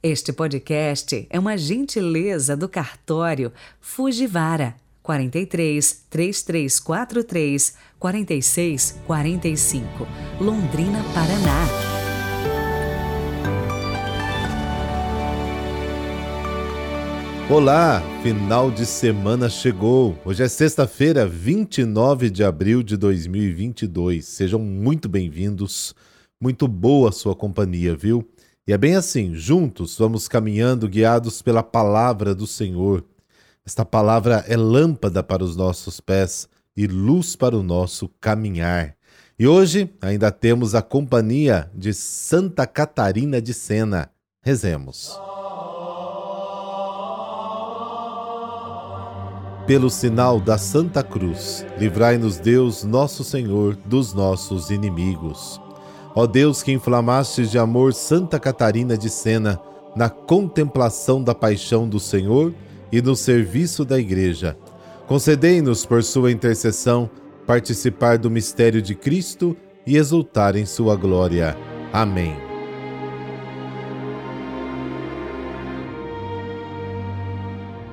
Este podcast é uma gentileza do cartório Fujivara 43 3343 46 45, Londrina, Paraná. Olá, final de semana chegou. Hoje é sexta-feira, 29 de abril de 2022. Sejam muito bem-vindos. Muito boa sua companhia, viu? E é bem assim, juntos vamos caminhando guiados pela palavra do Senhor. Esta palavra é lâmpada para os nossos pés e luz para o nosso caminhar. E hoje ainda temos a companhia de Santa Catarina de Sena. Rezemos. Pelo sinal da Santa Cruz, livrai-nos Deus, nosso Senhor, dos nossos inimigos. Ó Deus que inflamastes de amor Santa Catarina de Sena na contemplação da paixão do Senhor e no serviço da Igreja, concedei-nos por sua intercessão participar do mistério de Cristo e exultar em sua glória. Amém.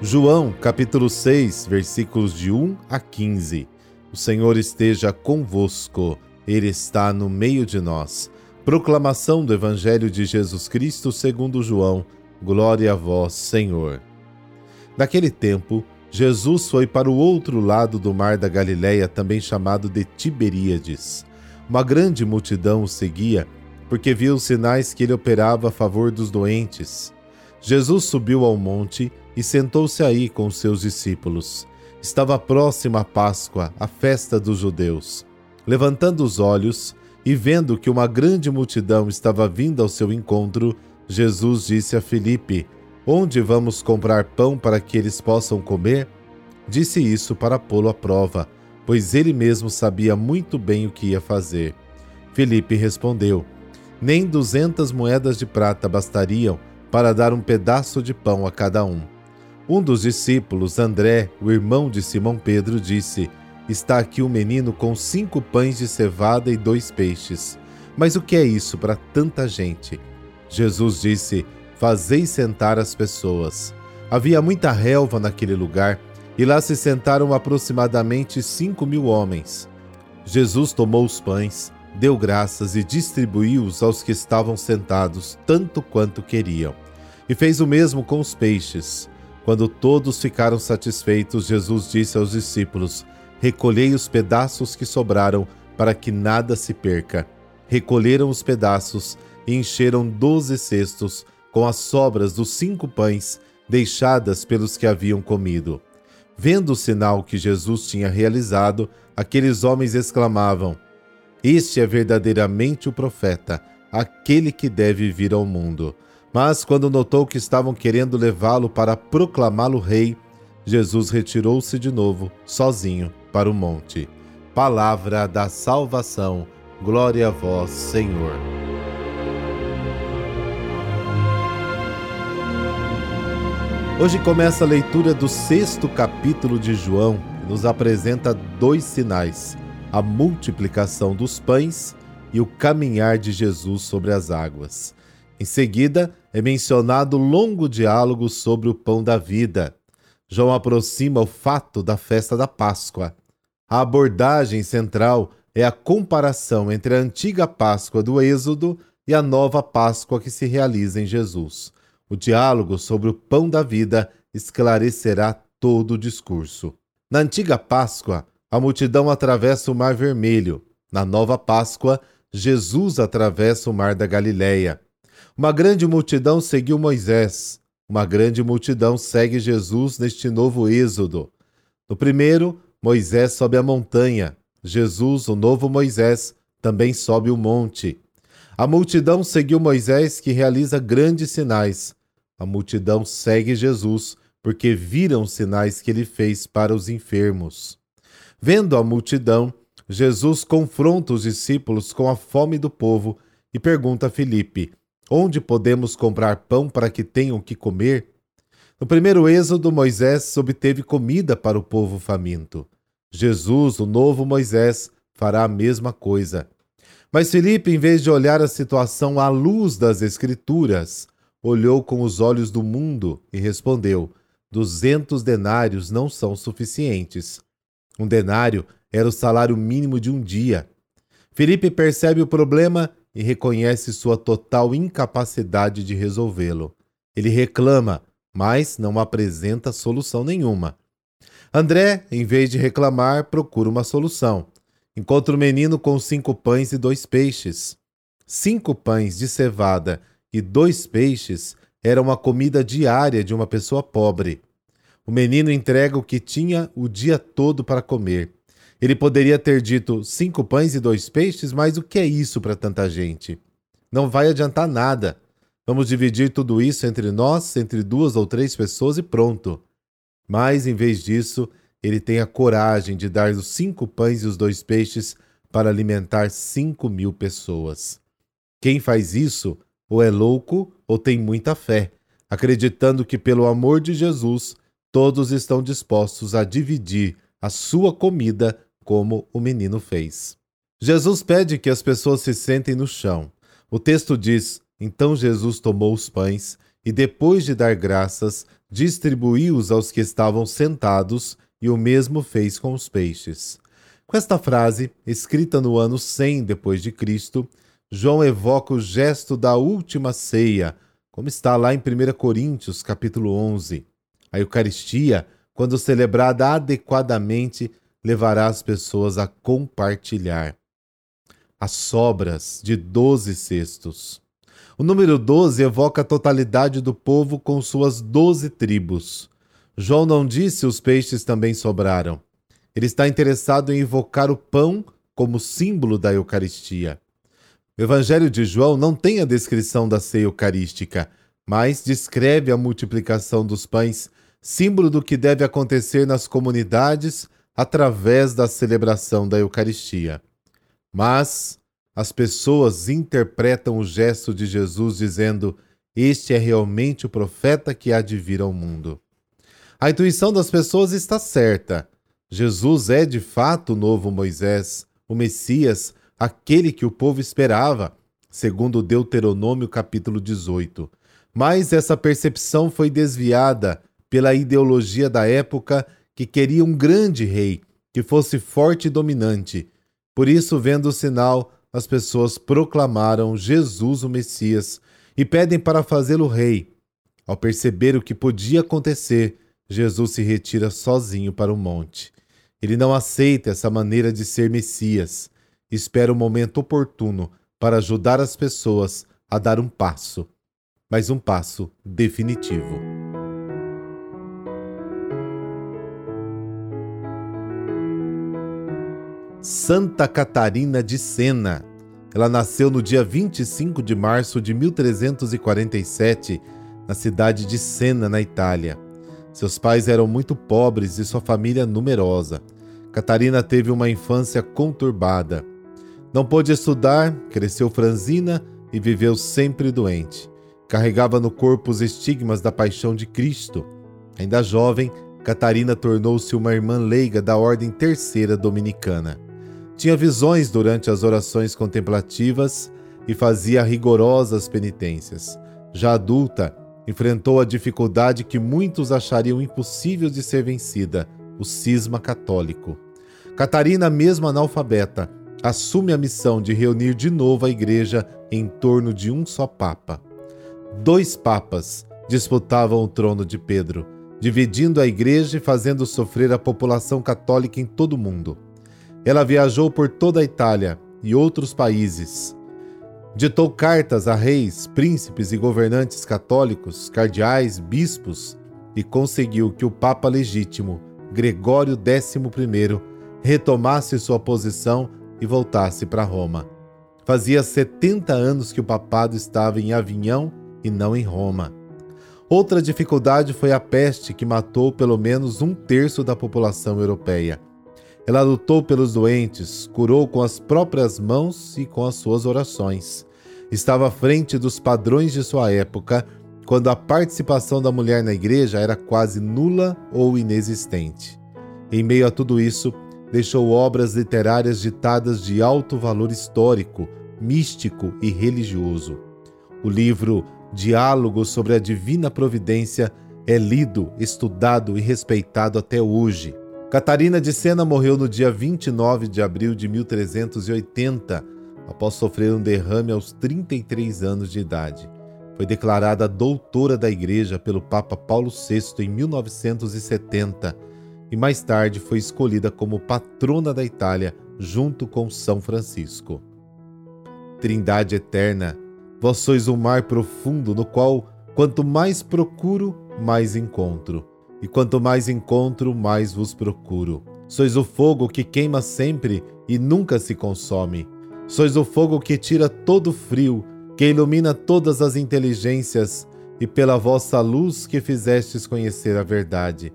João, capítulo 6, versículos de 1 a 15. O Senhor esteja convosco. Ele está no meio de nós. Proclamação do Evangelho de Jesus Cristo segundo João. Glória a vós, Senhor. Naquele tempo, Jesus foi para o outro lado do mar da Galiléia, também chamado de Tiberíades. Uma grande multidão o seguia, porque viu os sinais que ele operava a favor dos doentes. Jesus subiu ao monte e sentou-se aí com seus discípulos. Estava próxima a Páscoa, a festa dos judeus. Levantando os olhos e vendo que uma grande multidão estava vindo ao seu encontro, Jesus disse a Filipe: Onde vamos comprar pão para que eles possam comer? Disse isso para pô-lo à prova, pois ele mesmo sabia muito bem o que ia fazer. Filipe respondeu: Nem duzentas moedas de prata bastariam para dar um pedaço de pão a cada um. Um dos discípulos, André, o irmão de Simão Pedro, disse: Está aqui um menino com cinco pães de cevada e dois peixes. Mas o que é isso para tanta gente? Jesus disse: Fazei sentar as pessoas. Havia muita relva naquele lugar e lá se sentaram aproximadamente cinco mil homens. Jesus tomou os pães, deu graças e distribuiu-os aos que estavam sentados, tanto quanto queriam. E fez o mesmo com os peixes. Quando todos ficaram satisfeitos, Jesus disse aos discípulos: Recolhei os pedaços que sobraram, para que nada se perca. Recolheram os pedaços e encheram doze cestos com as sobras dos cinco pães deixadas pelos que haviam comido. Vendo o sinal que Jesus tinha realizado, aqueles homens exclamavam: Este é verdadeiramente o profeta, aquele que deve vir ao mundo. Mas quando notou que estavam querendo levá-lo para proclamá-lo rei, Jesus retirou-se de novo, sozinho, para o monte. Palavra da salvação. Glória a vós, Senhor. Hoje começa a leitura do sexto capítulo de João, que nos apresenta dois sinais: a multiplicação dos pães e o caminhar de Jesus sobre as águas. Em seguida, é mencionado longo diálogo sobre o pão da vida. João aproxima o fato da festa da Páscoa. A abordagem central é a comparação entre a antiga Páscoa do Êxodo e a nova Páscoa que se realiza em Jesus. O diálogo sobre o pão da vida esclarecerá todo o discurso. Na antiga Páscoa, a multidão atravessa o Mar Vermelho. Na nova Páscoa, Jesus atravessa o Mar da Galileia. Uma grande multidão seguiu Moisés. Uma grande multidão segue Jesus neste novo êxodo. No primeiro, Moisés sobe a montanha. Jesus, o novo Moisés, também sobe o monte. A multidão seguiu Moisés, que realiza grandes sinais. A multidão segue Jesus, porque viram os sinais que ele fez para os enfermos. Vendo a multidão, Jesus confronta os discípulos com a fome do povo e pergunta a Filipe: Onde podemos comprar pão para que tenham que comer? No primeiro êxodo, Moisés obteve comida para o povo faminto. Jesus, o novo Moisés, fará a mesma coisa. Mas Felipe, em vez de olhar a situação à luz das Escrituras, olhou com os olhos do mundo e respondeu: Duzentos denários não são suficientes. Um denário era o salário mínimo de um dia. Felipe percebe o problema e reconhece sua total incapacidade de resolvê-lo. Ele reclama, mas não apresenta solução nenhuma. André, em vez de reclamar, procura uma solução. Encontra o menino com cinco pães e dois peixes. Cinco pães de cevada e dois peixes eram a comida diária de uma pessoa pobre. O menino entrega o que tinha o dia todo para comer. Ele poderia ter dito cinco pães e dois peixes, mas o que é isso para tanta gente? Não vai adiantar nada. Vamos dividir tudo isso entre nós, entre duas ou três pessoas e pronto. Mas, em vez disso, ele tem a coragem de dar os cinco pães e os dois peixes para alimentar cinco mil pessoas. Quem faz isso ou é louco ou tem muita fé, acreditando que, pelo amor de Jesus, todos estão dispostos a dividir a sua comida como o menino fez. Jesus pede que as pessoas se sentem no chão. O texto diz: Então Jesus tomou os pães e, depois de dar graças, distribuiu-os aos que estavam sentados, e o mesmo fez com os peixes. Com esta frase, escrita no ano 100 depois de Cristo, João evoca o gesto da última ceia, como está lá em 1 Coríntios, capítulo 11. A Eucaristia, quando celebrada adequadamente, levará as pessoas a compartilhar. As sobras de doze cestos. O número 12 evoca a totalidade do povo com suas doze tribos. João não disse os peixes também sobraram. Ele está interessado em evocar o pão como símbolo da Eucaristia. O Evangelho de João não tem a descrição da ceia eucarística, mas descreve a multiplicação dos pães, símbolo do que deve acontecer nas comunidades através da celebração da Eucaristia. Mas as pessoas interpretam o gesto de Jesus dizendo: Este é realmente o profeta que há de vir ao mundo. A intuição das pessoas está certa. Jesus é de fato o novo Moisés, o Messias, aquele que o povo esperava, segundo Deuteronômio capítulo 18. Mas essa percepção foi desviada pela ideologia da época que queria um grande rei, que fosse forte e dominante. Por isso, vendo o sinal, as pessoas proclamaram Jesus o Messias e pedem para fazê-lo rei. Ao perceber o que podia acontecer, Jesus se retira sozinho para o monte. Ele não aceita essa maneira de ser Messias. Espera o momento oportuno para ajudar as pessoas a dar um passo, mas um passo definitivo. Santa Catarina de Sena. Ela nasceu no dia 25 de março de 1347, na cidade de Sena, na Itália. Seus pais eram muito pobres e sua família numerosa. Catarina teve uma infância conturbada. Não pôde estudar, cresceu franzina e viveu sempre doente. Carregava no corpo os estigmas da paixão de Cristo. Ainda jovem, Catarina tornou-se uma irmã leiga da Ordem Terceira Dominicana. Tinha visões durante as orações contemplativas e fazia rigorosas penitências. Já adulta, enfrentou a dificuldade que muitos achariam impossível de ser vencida, o cisma católico. Catarina, mesmo analfabeta, assume a missão de reunir de novo a igreja em torno de um só papa. Dois papas disputavam o trono de Pedro, dividindo a igreja e fazendo sofrer a população católica em todo o mundo. Ela viajou por toda a Itália e outros países. Ditou cartas a reis, príncipes e governantes católicos, cardeais, bispos e conseguiu que o Papa legítimo, Gregório XI, retomasse sua posição e voltasse para Roma. Fazia 70 anos que o papado estava em Avignon e não em Roma. Outra dificuldade foi a peste, que matou pelo menos um terço da população europeia. Ela lutou pelos doentes, curou com as próprias mãos e com as suas orações. Estava à frente dos padrões de sua época, quando a participação da mulher na igreja era quase nula ou inexistente. Em meio a tudo isso, deixou obras literárias ditadas de alto valor histórico, místico e religioso. O livro diálogo sobre a divina providência é lido, estudado e respeitado até hoje. Catarina de Sena morreu no dia 29 de abril de 1380, após sofrer um derrame aos 33 anos de idade. Foi declarada doutora da Igreja pelo Papa Paulo VI em 1970 e mais tarde foi escolhida como patrona da Itália junto com São Francisco. Trindade eterna, vós sois um mar profundo no qual, quanto mais procuro, mais encontro, e quanto mais encontro, mais vos procuro. Sois o fogo que queima sempre e nunca se consome. Sois o fogo que tira todo frio, que ilumina todas as inteligências, e pela vossa luz que fizestes conhecer a verdade.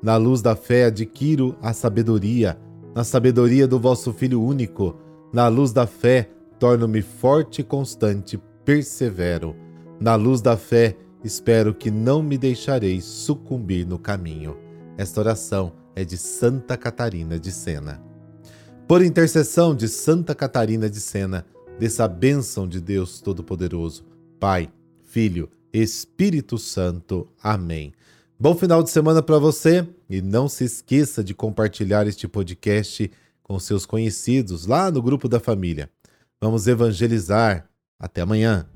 Na luz da fé adquiro a sabedoria, na sabedoria do vosso Filho único, na luz da fé torno-me forte e constante, persevero. Na luz da fé espero que não me deixareis sucumbir no caminho. Esta oração é de Santa Catarina de Sena. Por intercessão de Santa Catarina de Sena, dessa bênção de Deus Todo-Poderoso, Pai, Filho, Espírito Santo. Amém. Bom final de semana para você e não se esqueça de compartilhar este podcast com seus conhecidos lá no grupo da família. Vamos evangelizar. Até amanhã.